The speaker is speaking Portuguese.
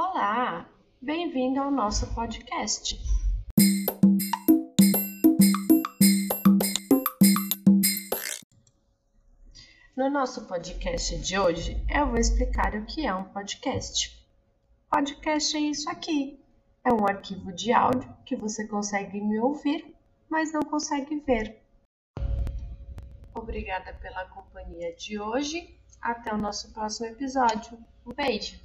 Olá, bem-vindo ao nosso podcast. No nosso podcast de hoje, eu vou explicar o que é um podcast. Podcast é isso aqui: é um arquivo de áudio que você consegue me ouvir, mas não consegue ver. Obrigada pela companhia de hoje. Até o nosso próximo episódio. Um beijo!